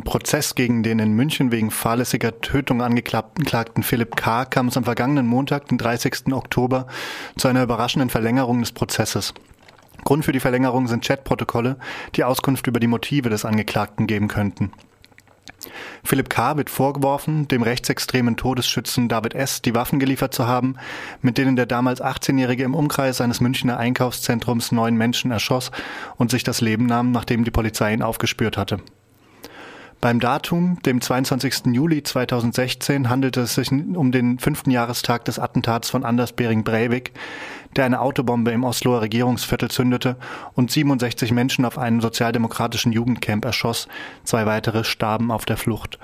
Im Prozess gegen den in München wegen fahrlässiger Tötung angeklagten Philipp K. kam es am vergangenen Montag, den 30. Oktober, zu einer überraschenden Verlängerung des Prozesses. Grund für die Verlängerung sind Chatprotokolle, die Auskunft über die Motive des Angeklagten geben könnten. Philipp K. wird vorgeworfen, dem rechtsextremen Todesschützen David S. die Waffen geliefert zu haben, mit denen der damals 18-Jährige im Umkreis eines Münchner Einkaufszentrums neun Menschen erschoss und sich das Leben nahm, nachdem die Polizei ihn aufgespürt hatte. Beim Datum, dem 22. Juli 2016, handelte es sich um den fünften Jahrestag des Attentats von Anders Bering Breivik, der eine Autobombe im Osloer Regierungsviertel zündete und 67 Menschen auf einem sozialdemokratischen Jugendcamp erschoss, zwei weitere starben auf der Flucht.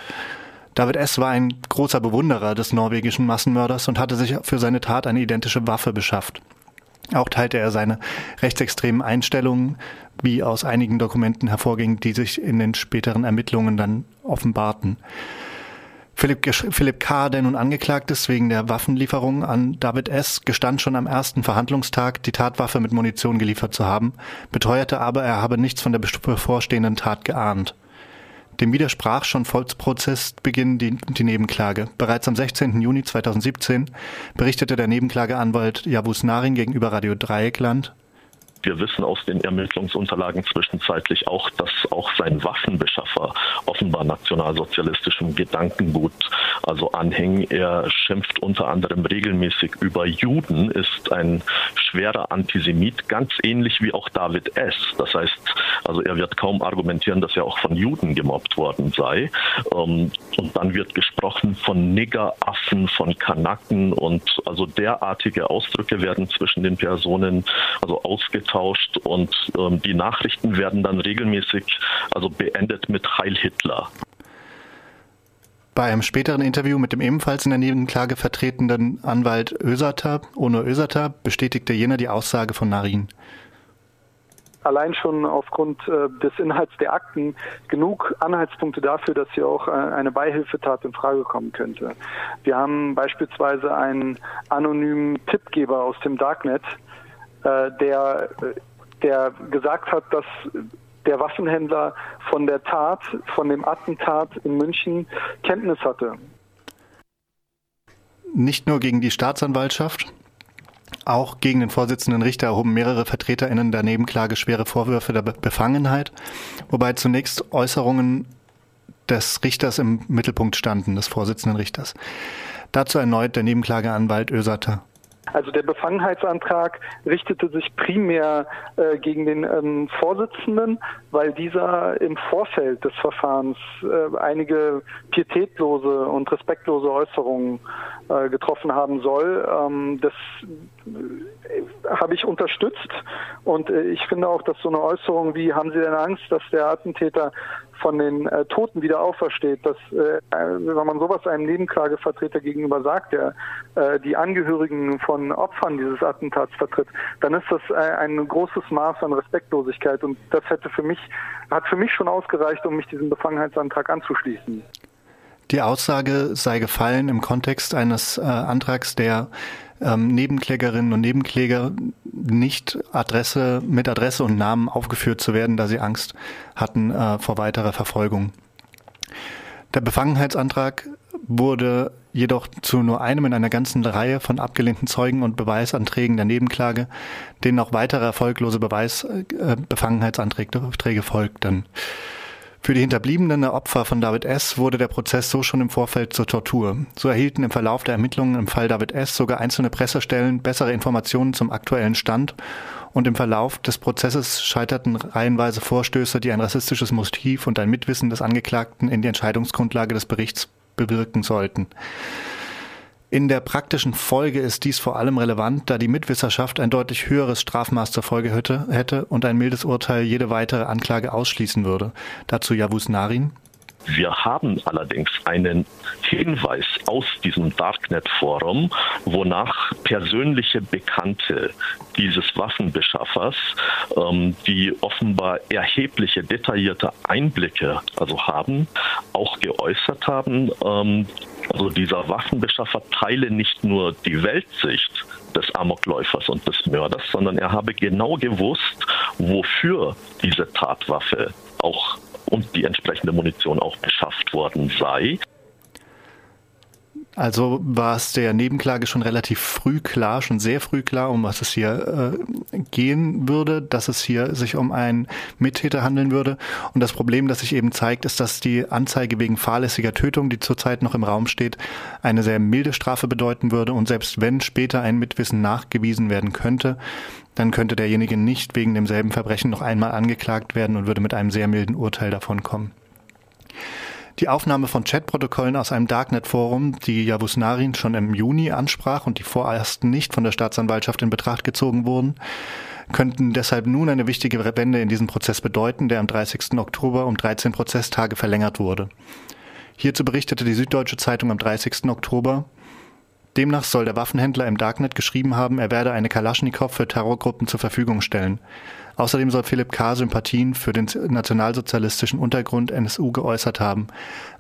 David S. war ein großer Bewunderer des norwegischen Massenmörders und hatte sich für seine Tat eine identische Waffe beschafft. Auch teilte er seine rechtsextremen Einstellungen, wie aus einigen Dokumenten hervorging, die sich in den späteren Ermittlungen dann offenbarten. Philipp, K., der nun angeklagt ist wegen der Waffenlieferung an David S., gestand schon am ersten Verhandlungstag, die Tatwaffe mit Munition geliefert zu haben, beteuerte aber, er habe nichts von der bevorstehenden Tat geahnt. Dem widersprach schon vor Prozessbeginn die, die Nebenklage. Bereits am 16. Juni 2017 berichtete der Nebenklageanwalt Javus Narin gegenüber Radio Dreieckland, wir wissen aus den Ermittlungsunterlagen zwischenzeitlich auch, dass auch sein Waffenbeschaffer offenbar nationalsozialistischem Gedankengut also anhängen. Er schimpft unter anderem regelmäßig über Juden, ist ein schwerer Antisemit, ganz ähnlich wie auch David S. Das heißt, also er wird kaum argumentieren, dass er auch von Juden gemobbt worden sei. Ähm, und dann wird gesprochen von Niggeraffen, von Kanaken und also derartige Ausdrücke werden zwischen den Personen also ausgetauscht und ähm, die Nachrichten werden dann regelmäßig also beendet mit Heil Hitler. Bei einem späteren Interview mit dem ebenfalls in der Nebenklage vertretenen Anwalt Öserter, Ono Öserter, bestätigte jener die Aussage von Narin allein schon aufgrund äh, des Inhalts der Akten genug Anhaltspunkte dafür, dass hier auch äh, eine Beihilfetat in Frage kommen könnte. Wir haben beispielsweise einen anonymen Tippgeber aus dem Darknet, äh, der, der gesagt hat, dass der Waffenhändler von der Tat, von dem Attentat in München Kenntnis hatte. Nicht nur gegen die Staatsanwaltschaft, auch gegen den Vorsitzenden Richter erhoben mehrere VertreterInnen der Nebenklage schwere Vorwürfe der Befangenheit, wobei zunächst Äußerungen des Richters im Mittelpunkt standen, des Vorsitzenden Richters. Dazu erneut der Nebenklageanwalt Ösater. Also der Befangenheitsantrag richtete sich primär äh, gegen den ähm, Vorsitzenden, weil dieser im Vorfeld des Verfahrens äh, einige pietätlose und respektlose Äußerungen äh, getroffen haben soll. Ähm, das äh, habe ich unterstützt und äh, ich finde auch, dass so eine Äußerung wie haben Sie denn Angst, dass der Attentäter von den äh, Toten wieder aufersteht, dass äh, wenn man sowas einem Nebenklagevertreter gegenüber sagt, der äh, die Angehörigen von Opfern dieses Attentats vertritt, dann ist das äh, ein großes Maß an Respektlosigkeit und das hätte für mich hat für mich schon ausgereicht, um mich diesem Befangenheitsantrag anzuschließen. Die Aussage sei gefallen im Kontext eines äh, Antrags, der ähm, Nebenklägerinnen und Nebenkläger nicht Adresse mit Adresse und Namen aufgeführt zu werden, da sie Angst hatten äh, vor weiterer Verfolgung. Der Befangenheitsantrag wurde jedoch zu nur einem in einer ganzen Reihe von abgelehnten Zeugen und Beweisanträgen der Nebenklage, denen auch weitere erfolglose Beweis, äh, Befangenheitsanträge folgten. Für die Hinterbliebenen der Opfer von David S. wurde der Prozess so schon im Vorfeld zur Tortur. So erhielten im Verlauf der Ermittlungen im Fall David S. sogar einzelne Pressestellen bessere Informationen zum aktuellen Stand und im Verlauf des Prozesses scheiterten reihenweise Vorstöße, die ein rassistisches Motiv und ein Mitwissen des Angeklagten in die Entscheidungsgrundlage des Berichts bewirken sollten. In der praktischen Folge ist dies vor allem relevant, da die Mitwisserschaft ein deutlich höheres Strafmaß zur Folge hätte, hätte und ein mildes Urteil jede weitere Anklage ausschließen würde. Dazu Javus Narin. Wir haben allerdings einen Hinweis aus diesem Darknet-Forum, wonach persönliche Bekannte dieses Waffenbeschaffers, ähm, die offenbar erhebliche detaillierte Einblicke also haben, auch geäußert haben, ähm, also dieser Waffenbeschaffer teile nicht nur die Weltsicht des Amokläufers und des Mörders, sondern er habe genau gewusst, wofür diese Tatwaffe auch und die entsprechende Munition auch beschafft worden sei. Also war es der Nebenklage schon relativ früh klar, schon sehr früh klar, um was es hier äh, gehen würde, dass es hier sich um einen Mittäter handeln würde. Und das Problem, das sich eben zeigt, ist, dass die Anzeige wegen fahrlässiger Tötung, die zurzeit noch im Raum steht, eine sehr milde Strafe bedeuten würde. Und selbst wenn später ein Mitwissen nachgewiesen werden könnte, dann könnte derjenige nicht wegen demselben Verbrechen noch einmal angeklagt werden und würde mit einem sehr milden Urteil davon kommen. Die Aufnahme von Chatprotokollen aus einem Darknet-Forum, die Javus Narin schon im Juni ansprach und die vorerst nicht von der Staatsanwaltschaft in Betracht gezogen wurden, könnten deshalb nun eine wichtige Wende in diesem Prozess bedeuten, der am 30. Oktober um 13 Prozesstage verlängert wurde. Hierzu berichtete die Süddeutsche Zeitung am 30. Oktober, Demnach soll der Waffenhändler im Darknet geschrieben haben, er werde eine Kalaschnikow für Terrorgruppen zur Verfügung stellen. Außerdem soll Philipp K. Sympathien für den nationalsozialistischen Untergrund NSU geäußert haben.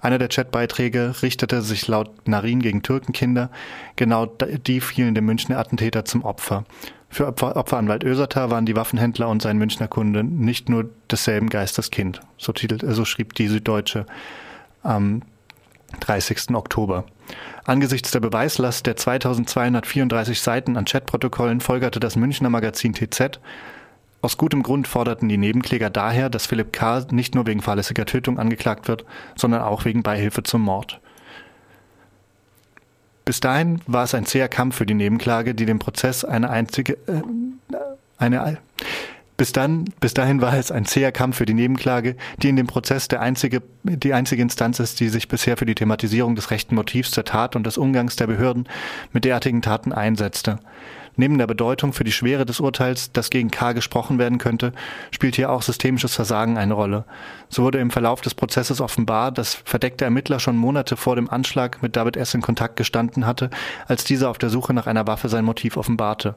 Einer der Chatbeiträge richtete sich laut Narin gegen Türkenkinder. Genau die fielen dem Münchner Attentäter zum Opfer. Für Opfer, Opferanwalt Öserter waren die Waffenhändler und sein Münchner Kunde nicht nur desselben Geistes Kind. So, titelt, so schrieb die Süddeutsche am 30. Oktober. Angesichts der Beweislast der 2234 Seiten an Chatprotokollen folgerte das Münchner Magazin TZ, aus gutem Grund forderten die Nebenkläger daher, dass Philipp K. nicht nur wegen fahrlässiger Tötung angeklagt wird, sondern auch wegen Beihilfe zum Mord. Bis dahin war es ein zäher Kampf für die Nebenklage, die dem Prozess eine einzige, äh, eine, bis dann, bis dahin war es ein zäher Kampf für die Nebenklage, die in dem Prozess der einzige, die einzige Instanz ist, die sich bisher für die Thematisierung des rechten Motivs zur Tat und des Umgangs der Behörden mit derartigen Taten einsetzte. Neben der Bedeutung für die Schwere des Urteils, das gegen K. gesprochen werden könnte, spielt hier auch systemisches Versagen eine Rolle. So wurde im Verlauf des Prozesses offenbar, dass verdeckte Ermittler schon Monate vor dem Anschlag mit David S. in Kontakt gestanden hatte, als dieser auf der Suche nach einer Waffe sein Motiv offenbarte.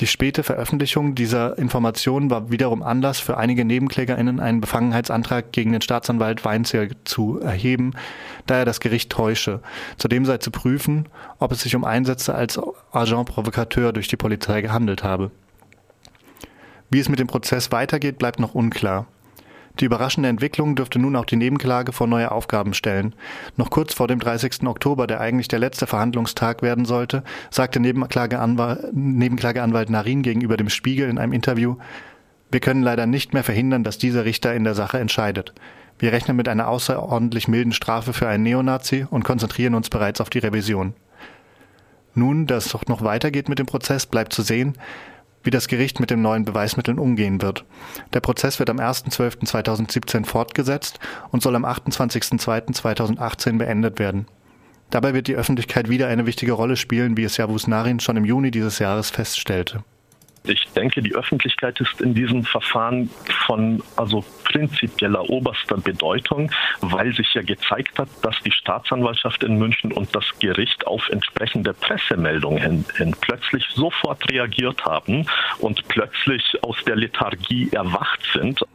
Die späte Veröffentlichung dieser Informationen war wiederum Anlass für einige NebenklägerInnen, einen Befangenheitsantrag gegen den Staatsanwalt Weinzierl zu erheben, da er das Gericht täusche. Zudem sei zu prüfen, ob es sich um Einsätze als Agent Provocateur durch die Polizei gehandelt habe. Wie es mit dem Prozess weitergeht, bleibt noch unklar. Die überraschende Entwicklung dürfte nun auch die Nebenklage vor neue Aufgaben stellen. Noch kurz vor dem 30. Oktober, der eigentlich der letzte Verhandlungstag werden sollte, sagte Nebenklageanwalt, Nebenklageanwalt Narin gegenüber dem Spiegel in einem Interview, wir können leider nicht mehr verhindern, dass dieser Richter in der Sache entscheidet. Wir rechnen mit einer außerordentlich milden Strafe für einen Neonazi und konzentrieren uns bereits auf die Revision. Nun, dass es doch noch weitergeht mit dem Prozess, bleibt zu sehen, wie das Gericht mit den neuen Beweismitteln umgehen wird. Der Prozess wird am 1.12.2017 fortgesetzt und soll am 28.02.2018 beendet werden. Dabei wird die Öffentlichkeit wieder eine wichtige Rolle spielen, wie es Javus Narin schon im Juni dieses Jahres feststellte. Ich denke, die Öffentlichkeit ist in diesem Verfahren von also prinzipieller oberster Bedeutung, weil sich ja gezeigt hat, dass die Staatsanwaltschaft in München und das Gericht auf entsprechende Pressemeldungen hin, hin plötzlich sofort reagiert haben und plötzlich aus der Lethargie erwacht sind.